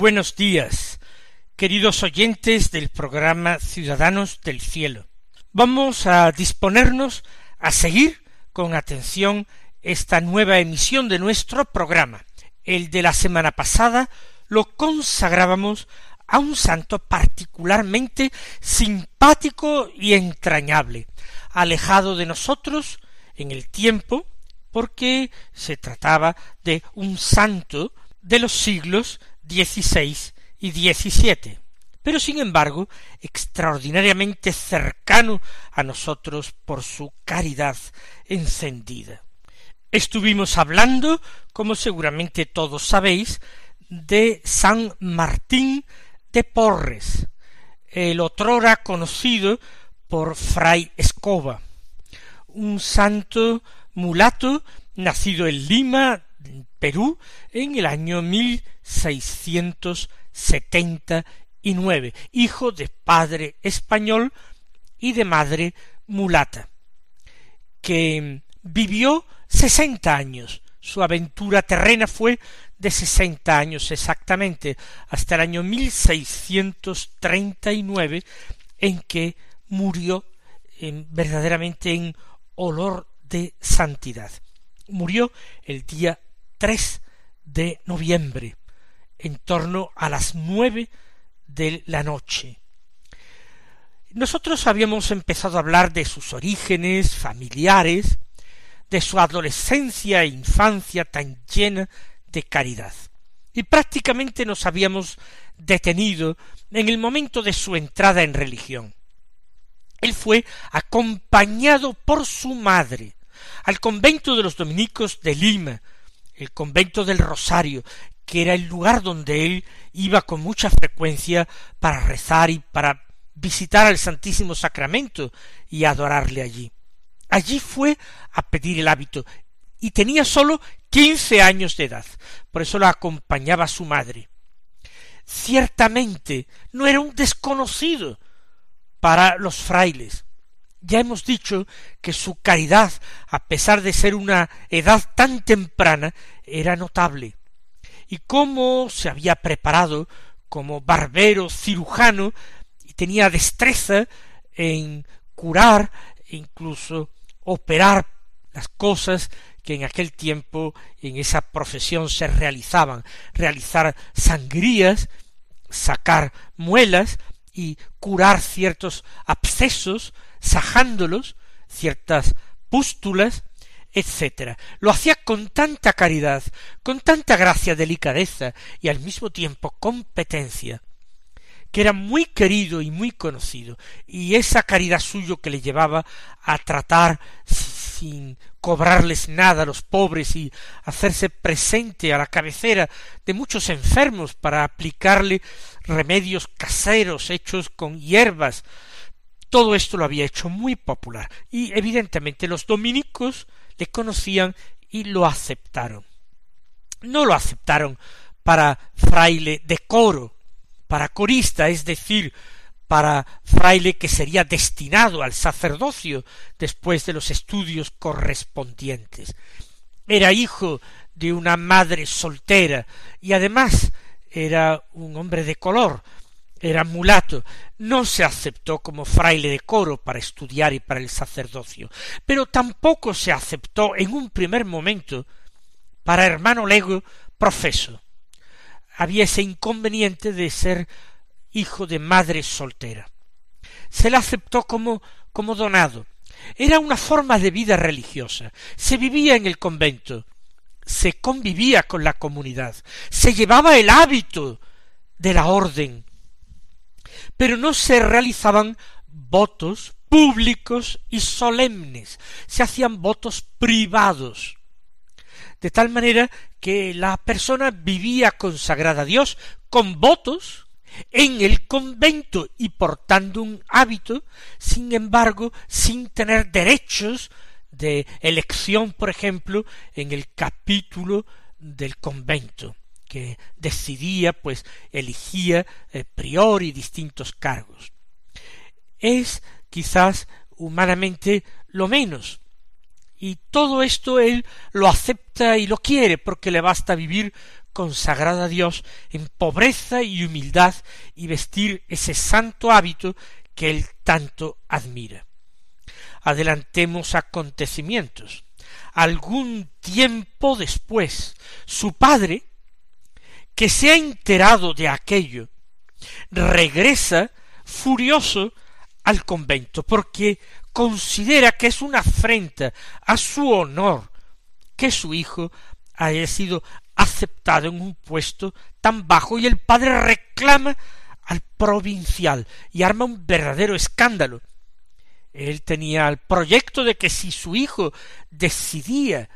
Buenos días, queridos oyentes del programa Ciudadanos del Cielo. Vamos a disponernos a seguir con atención esta nueva emisión de nuestro programa. El de la semana pasada lo consagrábamos a un santo particularmente simpático y entrañable, alejado de nosotros en el tiempo, porque se trataba de un santo de los siglos XVI y XVII, pero sin embargo extraordinariamente cercano a nosotros por su caridad encendida. Estuvimos hablando, como seguramente todos sabéis, de San Martín de Porres, el otrora conocido por Fray Escoba, un santo mulato nacido en Lima, Perú, en el año mil seiscientos setenta y nueve, hijo de padre español y de madre mulata, que vivió sesenta años. Su aventura terrena fue de sesenta años exactamente, hasta el año mil seiscientos treinta y nueve, en que murió en, verdaderamente en olor de santidad. Murió el día 3 de noviembre, en torno a las nueve de la noche. Nosotros habíamos empezado a hablar de sus orígenes familiares, de su adolescencia e infancia tan llena de caridad. Y prácticamente nos habíamos detenido en el momento de su entrada en religión. Él fue acompañado por su madre al convento de los dominicos de Lima, el convento del Rosario, que era el lugar donde él iba con mucha frecuencia para rezar y para visitar al Santísimo Sacramento y adorarle allí. Allí fue a pedir el hábito y tenía sólo quince años de edad, por eso lo acompañaba su madre. Ciertamente no era un desconocido para los frailes. Ya hemos dicho que su caridad, a pesar de ser una edad tan temprana, era notable, y cómo se había preparado como barbero cirujano y tenía destreza en curar incluso operar las cosas que en aquel tiempo en esa profesión se realizaban, realizar sangrías, sacar muelas y curar ciertos abscesos, sajándolos, ciertas pústulas, etcétera. Lo hacía con tanta caridad, con tanta gracia, delicadeza y al mismo tiempo competencia, que era muy querido y muy conocido, y esa caridad suyo que le llevaba a tratar sin cobrarles nada a los pobres y hacerse presente a la cabecera de muchos enfermos para aplicarle remedios caseros hechos con hierbas, todo esto lo había hecho muy popular, y evidentemente los dominicos le conocían y lo aceptaron. No lo aceptaron para fraile de coro, para corista, es decir, para fraile que sería destinado al sacerdocio después de los estudios correspondientes. Era hijo de una madre soltera y además era un hombre de color, era mulato, no se aceptó como fraile de coro para estudiar y para el sacerdocio, pero tampoco se aceptó en un primer momento para hermano lego profeso. Había ese inconveniente de ser hijo de madre soltera. Se le aceptó como, como donado. Era una forma de vida religiosa. Se vivía en el convento se convivía con la comunidad, se llevaba el hábito de la orden, pero no se realizaban votos públicos y solemnes, se hacían votos privados, de tal manera que la persona vivía consagrada a Dios con votos en el convento y portando un hábito, sin embargo, sin tener derechos de elección, por ejemplo, en el capítulo del convento, que decidía, pues, elegía eh, priori distintos cargos. Es quizás humanamente lo menos, y todo esto él lo acepta y lo quiere porque le basta vivir consagrado a Dios en pobreza y humildad y vestir ese santo hábito que él tanto admira. Adelantemos acontecimientos. Algún tiempo después, su padre, que se ha enterado de aquello, regresa furioso al convento, porque considera que es una afrenta a su honor que su hijo haya sido aceptado en un puesto tan bajo y el padre reclama al provincial y arma un verdadero escándalo. Él tenía el proyecto de que si su hijo decidía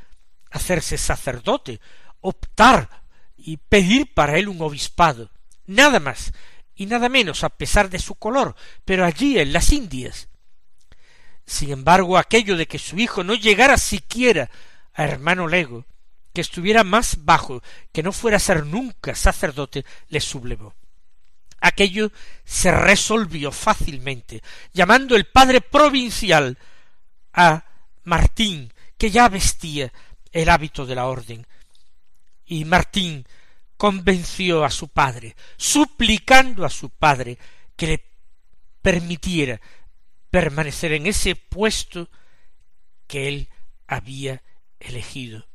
hacerse sacerdote, optar y pedir para él un obispado, nada más y nada menos a pesar de su color, pero allí en las Indias, sin embargo, aquello de que su hijo no llegara siquiera a hermano lego, que estuviera más bajo, que no fuera a ser nunca sacerdote, le sublevó. Aquello se resolvió fácilmente, llamando el padre provincial a Martín, que ya vestía el hábito de la orden. Y Martín convenció a su padre, suplicando a su padre que le permitiera permanecer en ese puesto que él había elegido.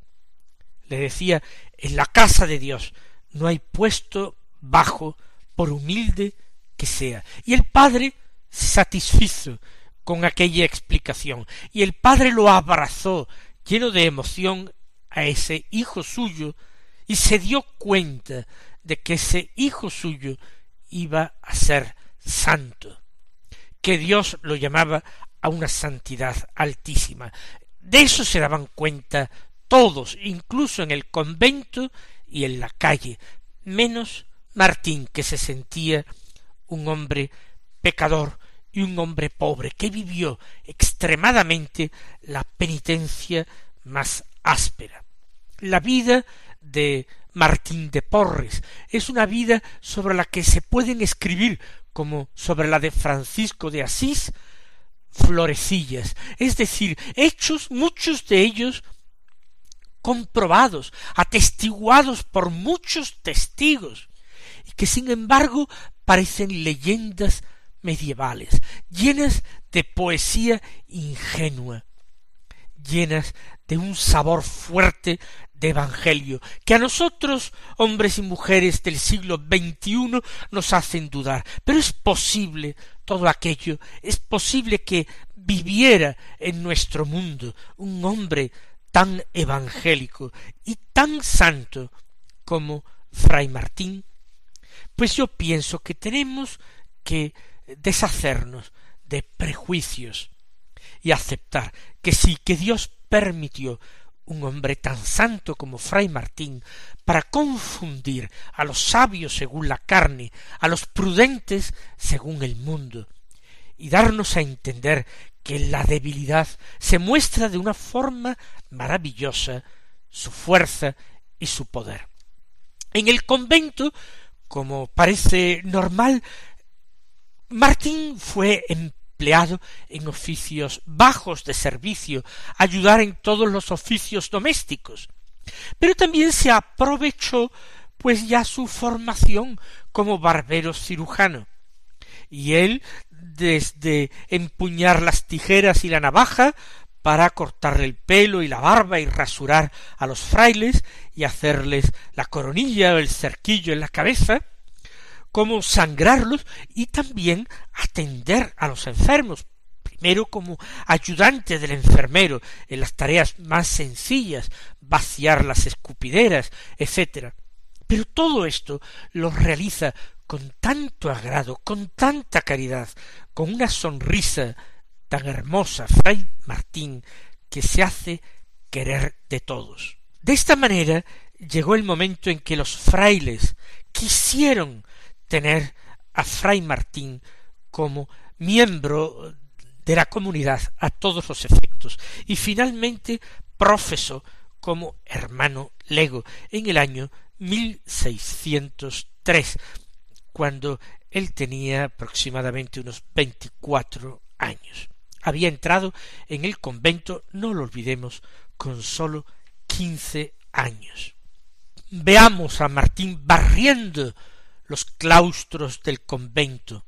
Le decía, en la casa de Dios no hay puesto bajo por humilde que sea. Y el padre se satisfizo con aquella explicación, y el padre lo abrazó lleno de emoción a ese hijo suyo, y se dio cuenta de que ese hijo suyo iba a ser santo que Dios lo llamaba a una santidad altísima. De eso se daban cuenta todos, incluso en el convento y en la calle, menos Martín, que se sentía un hombre pecador y un hombre pobre, que vivió extremadamente la penitencia más áspera. La vida de Martín de Porres. Es una vida sobre la que se pueden escribir como sobre la de Francisco de Asís, florecillas, es decir, hechos, muchos de ellos comprobados, atestiguados por muchos testigos, y que sin embargo parecen leyendas medievales, llenas de poesía ingenua, llenas de un sabor fuerte de Evangelio, que a nosotros, hombres y mujeres del siglo XXI, nos hacen dudar. Pero es posible todo aquello, es posible que viviera en nuestro mundo un hombre tan evangélico y tan santo como Fray Martín. Pues yo pienso que tenemos que deshacernos de prejuicios y aceptar que sí, que Dios permitió un hombre tan santo como Fray Martín para confundir a los sabios según la carne, a los prudentes según el mundo, y darnos a entender que la debilidad se muestra de una forma maravillosa su fuerza y su poder. En el convento, como parece normal, Martín fue empleado en oficios bajos de servicio, ayudar en todos los oficios domésticos. Pero también se aprovechó pues ya su formación como barbero cirujano. Y él, desde empuñar las tijeras y la navaja, para cortarle el pelo y la barba y rasurar a los frailes y hacerles la coronilla o el cerquillo en la cabeza, cómo sangrarlos y también atender a los enfermos, primero como ayudante del enfermero en las tareas más sencillas, vaciar las escupideras, etc. Pero todo esto lo realiza con tanto agrado, con tanta caridad, con una sonrisa tan hermosa, Fray Martín, que se hace querer de todos. De esta manera llegó el momento en que los frailes quisieron tener a Fray Martín como miembro de la comunidad a todos los efectos y finalmente profesó como hermano lego en el año 1603 cuando él tenía aproximadamente unos veinticuatro años. Había entrado en el convento, no lo olvidemos, con sólo quince años. Veamos a Martín barriendo los claustros del convento.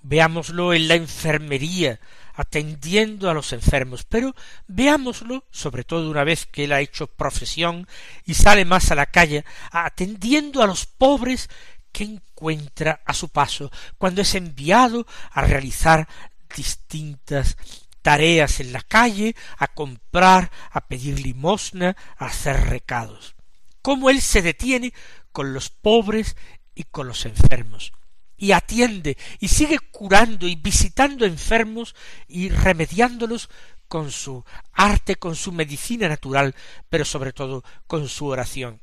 Veámoslo en la enfermería, atendiendo a los enfermos, pero veámoslo, sobre todo una vez que él ha hecho profesión y sale más a la calle, atendiendo a los pobres que encuentra a su paso, cuando es enviado a realizar distintas tareas en la calle, a comprar, a pedir limosna, a hacer recados. Cómo él se detiene con los pobres y con los enfermos, y atiende y sigue curando y visitando enfermos y remediándolos con su arte, con su medicina natural, pero sobre todo con su oración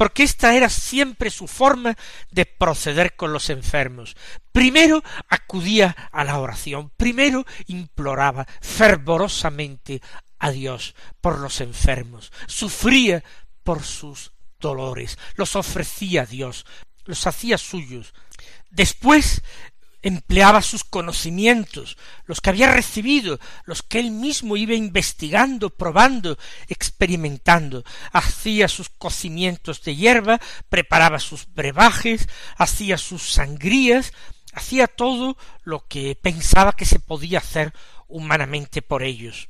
porque esta era siempre su forma de proceder con los enfermos. Primero acudía a la oración, primero imploraba fervorosamente a Dios por los enfermos, sufría por sus dolores, los ofrecía a Dios, los hacía suyos. Después empleaba sus conocimientos, los que había recibido, los que él mismo iba investigando, probando, experimentando, hacía sus cocimientos de hierba, preparaba sus brebajes, hacía sus sangrías, hacía todo lo que pensaba que se podía hacer humanamente por ellos.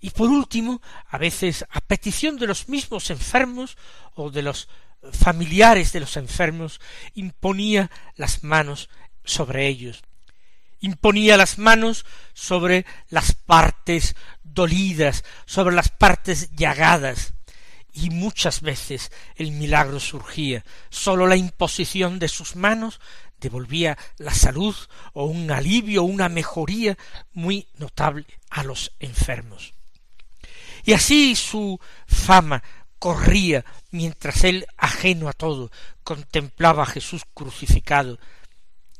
Y por último, a veces a petición de los mismos enfermos o de los familiares de los enfermos, imponía las manos sobre ellos. Imponía las manos sobre las partes dolidas, sobre las partes llagadas, y muchas veces el milagro surgía. Sólo la imposición de sus manos devolvía la salud o un alivio una mejoría muy notable a los enfermos. Y así su fama corría mientras él, ajeno a todo, contemplaba a Jesús crucificado,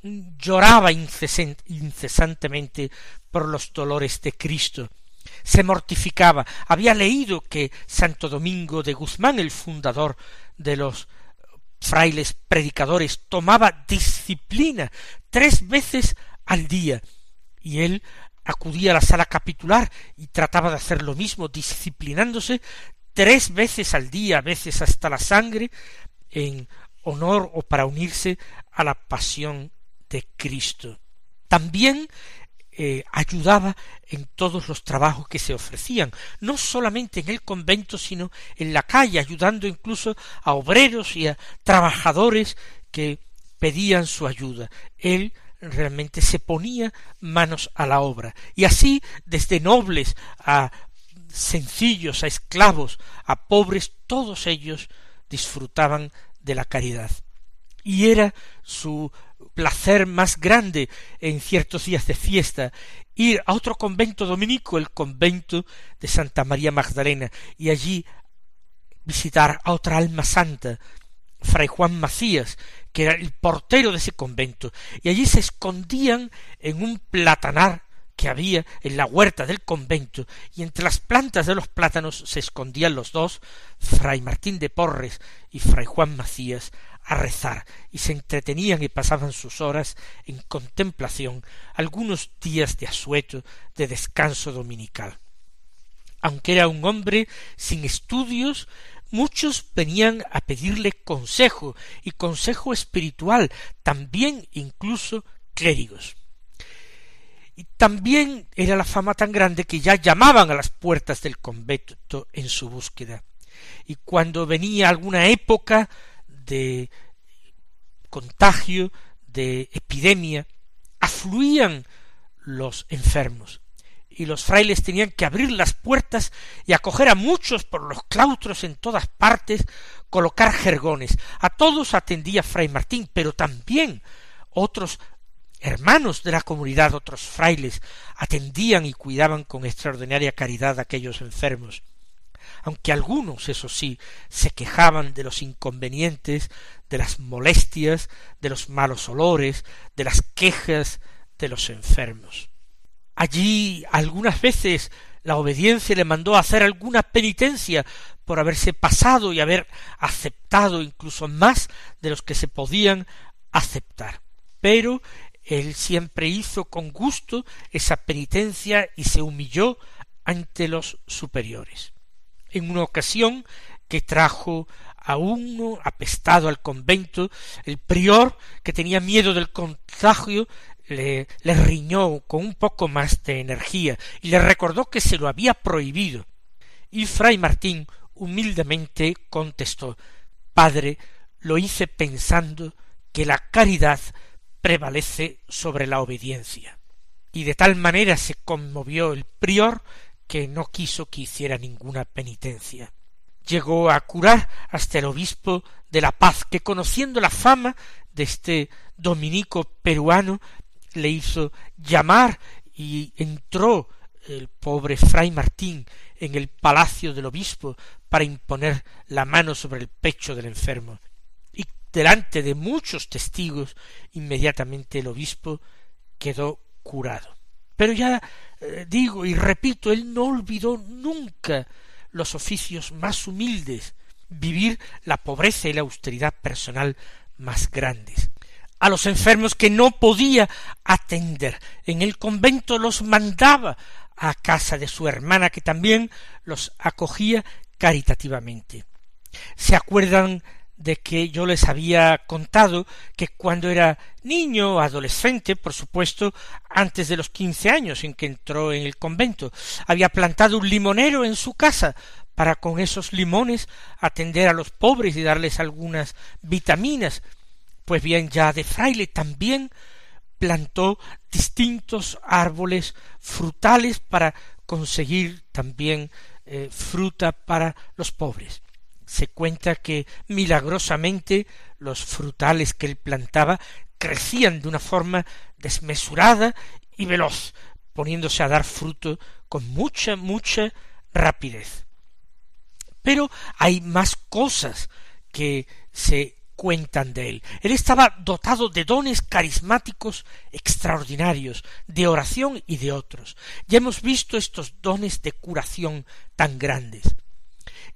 lloraba incesantemente por los dolores de Cristo, se mortificaba, había leído que Santo Domingo de Guzmán, el fundador de los frailes predicadores, tomaba disciplina tres veces al día, y él acudía a la sala capitular y trataba de hacer lo mismo, disciplinándose tres veces al día, a veces hasta la sangre, en honor o para unirse a la pasión de Cristo. También eh, ayudaba en todos los trabajos que se ofrecían, no solamente en el convento, sino en la calle, ayudando incluso a obreros y a trabajadores que pedían su ayuda. Él realmente se ponía manos a la obra, y así desde nobles a sencillos, a esclavos, a pobres, todos ellos disfrutaban de la caridad. Y era su placer más grande en ciertos días de fiesta ir a otro convento dominico, el convento de Santa María Magdalena, y allí visitar a otra alma santa, Fray Juan Macías, que era el portero de ese convento, y allí se escondían en un platanar que había en la huerta del convento, y entre las plantas de los plátanos se escondían los dos, Fray Martín de Porres y Fray Juan Macías, a rezar y se entretenían y pasaban sus horas en contemplación algunos días de asueto de descanso dominical. Aunque era un hombre sin estudios, muchos venían a pedirle consejo y consejo espiritual, también incluso clérigos. Y también era la fama tan grande que ya llamaban a las puertas del convento en su búsqueda. Y cuando venía alguna época de contagio, de epidemia, afluían los enfermos y los frailes tenían que abrir las puertas y acoger a muchos por los claustros en todas partes, colocar jergones. A todos atendía fray Martín, pero también otros hermanos de la comunidad, otros frailes, atendían y cuidaban con extraordinaria caridad a aquellos enfermos. Aunque algunos, eso sí, se quejaban de los inconvenientes, de las molestias, de los malos olores, de las quejas de los enfermos. Allí algunas veces la obediencia le mandó hacer alguna penitencia por haberse pasado y haber aceptado incluso más de los que se podían aceptar. Pero él siempre hizo con gusto esa penitencia y se humilló ante los superiores. En una ocasión que trajo a uno apestado al convento, el prior, que tenía miedo del contagio, le, le riñó con un poco más de energía y le recordó que se lo había prohibido. Y fray Martín humildemente contestó Padre, lo hice pensando que la caridad prevalece sobre la obediencia. Y de tal manera se conmovió el prior que no quiso que hiciera ninguna penitencia. Llegó a curar hasta el obispo de la paz, que conociendo la fama de este dominico peruano, le hizo llamar y entró el pobre fray Martín en el palacio del obispo para imponer la mano sobre el pecho del enfermo. Delante de muchos testigos, inmediatamente el obispo quedó curado. Pero ya eh, digo y repito, él no olvidó nunca los oficios más humildes, vivir la pobreza y la austeridad personal más grandes a los enfermos que no podía atender. En el convento los mandaba a casa de su hermana que también los acogía caritativamente. ¿Se acuerdan de que yo les había contado que cuando era niño, adolescente, por supuesto, antes de los quince años en que entró en el convento, había plantado un limonero en su casa para con esos limones atender a los pobres y darles algunas vitaminas pues bien, ya de fraile también plantó distintos árboles frutales para conseguir también eh, fruta para los pobres. Se cuenta que milagrosamente los frutales que él plantaba crecían de una forma desmesurada y veloz, poniéndose a dar fruto con mucha, mucha rapidez. Pero hay más cosas que se cuentan de él. Él estaba dotado de dones carismáticos extraordinarios, de oración y de otros. Ya hemos visto estos dones de curación tan grandes.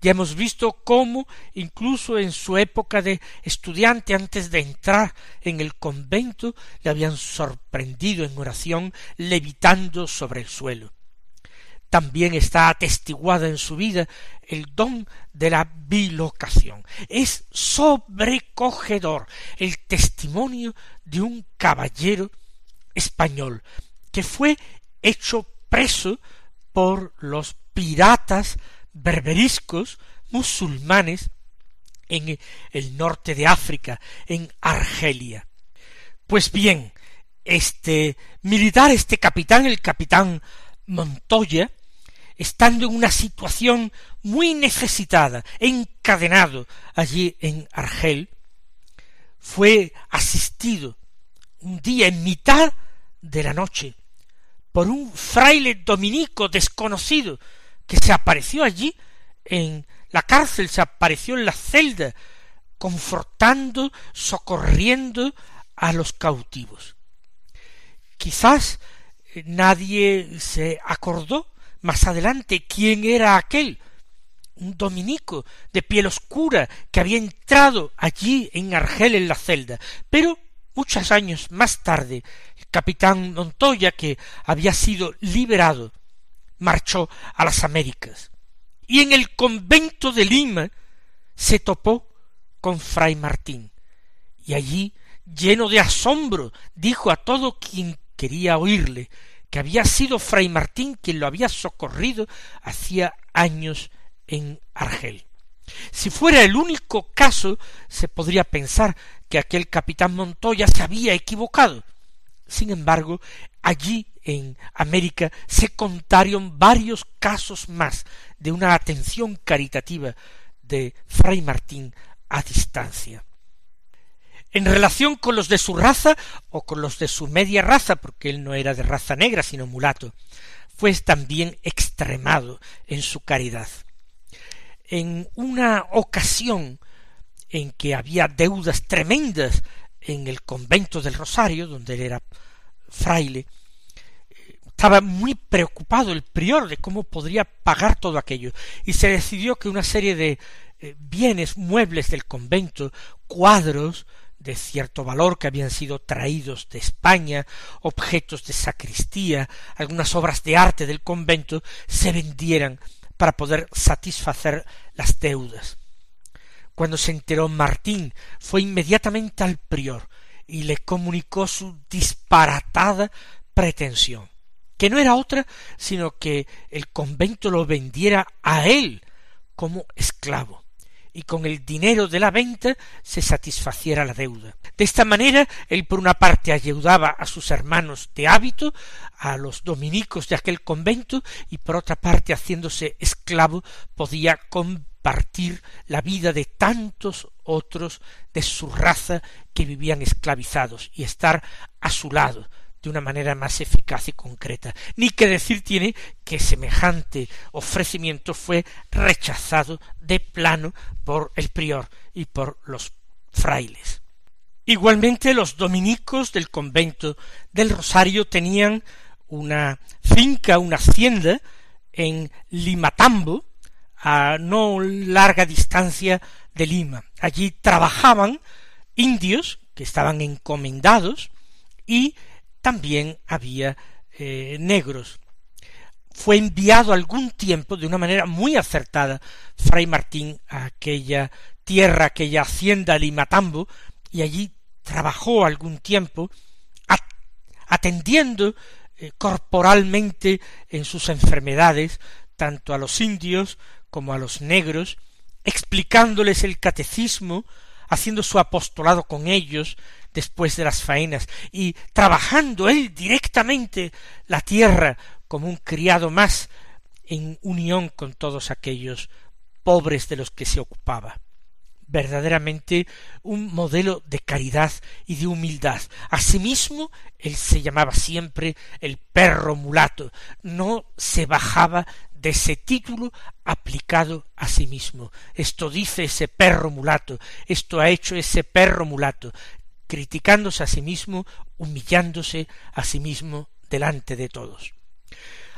Ya hemos visto cómo, incluso en su época de estudiante, antes de entrar en el convento, le habían sorprendido en oración levitando sobre el suelo también está atestiguada en su vida el don de la bilocación. Es sobrecogedor el testimonio de un caballero español que fue hecho preso por los piratas berberiscos musulmanes en el norte de África, en Argelia. Pues bien, este militar, este capitán, el capitán Montoya, estando en una situación muy necesitada, encadenado allí en Argel, fue asistido un día en mitad de la noche por un fraile dominico desconocido que se apareció allí en la cárcel, se apareció en la celda, confortando, socorriendo a los cautivos. Quizás nadie se acordó más adelante quién era aquel un dominico de piel oscura que había entrado allí en Argel en la celda, pero muchos años más tarde el capitán Montoya, que había sido liberado, marchó a las Américas, y en el convento de Lima se topó con fray Martín, y allí, lleno de asombro, dijo a todo quien quería oírle que había sido fray Martín quien lo había socorrido hacía años en Argel. Si fuera el único caso, se podría pensar que aquel capitán Montoya se había equivocado. Sin embargo, allí en América se contaron varios casos más de una atención caritativa de Fray Martín a distancia. En relación con los de su raza o con los de su media raza, porque él no era de raza negra sino mulato, fue también extremado en su caridad. En una ocasión en que había deudas tremendas en el convento del Rosario, donde él era fraile, estaba muy preocupado el prior de cómo podría pagar todo aquello, y se decidió que una serie de eh, bienes muebles del convento, cuadros de cierto valor que habían sido traídos de España, objetos de sacristía, algunas obras de arte del convento, se vendieran para poder satisfacer las deudas. Cuando se enteró Martín, fue inmediatamente al prior y le comunicó su disparatada pretensión, que no era otra sino que el convento lo vendiera a él como esclavo y con el dinero de la venta se satisfaciera la deuda. De esta manera, él por una parte ayudaba a sus hermanos de hábito, a los dominicos de aquel convento, y por otra parte, haciéndose esclavo, podía compartir la vida de tantos otros de su raza que vivían esclavizados y estar a su lado, de una manera más eficaz y concreta. Ni que decir tiene que semejante ofrecimiento fue rechazado de plano por el prior y por los frailes. Igualmente los dominicos del convento del Rosario tenían una finca, una hacienda en Limatambo, a no larga distancia de Lima. Allí trabajaban indios que estaban encomendados y también había eh, negros. Fue enviado algún tiempo, de una manera muy acertada, Fray Martín a aquella tierra, aquella hacienda Limatambo, y allí trabajó algún tiempo, atendiendo eh, corporalmente en sus enfermedades, tanto a los indios como a los negros, explicándoles el catecismo, haciendo su apostolado con ellos, después de las faenas y trabajando él directamente la tierra como un criado más en unión con todos aquellos pobres de los que se ocupaba verdaderamente un modelo de caridad y de humildad. Asimismo, él se llamaba siempre el perro mulato, no se bajaba de ese título aplicado a sí mismo. Esto dice ese perro mulato, esto ha hecho ese perro mulato, criticándose a sí mismo, humillándose a sí mismo delante de todos.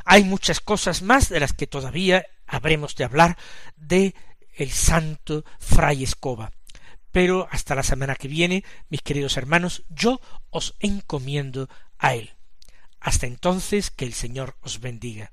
Hay muchas cosas más de las que todavía habremos de hablar de el santo fray Escoba. Pero hasta la semana que viene, mis queridos hermanos, yo os encomiendo a él. Hasta entonces, que el Señor os bendiga.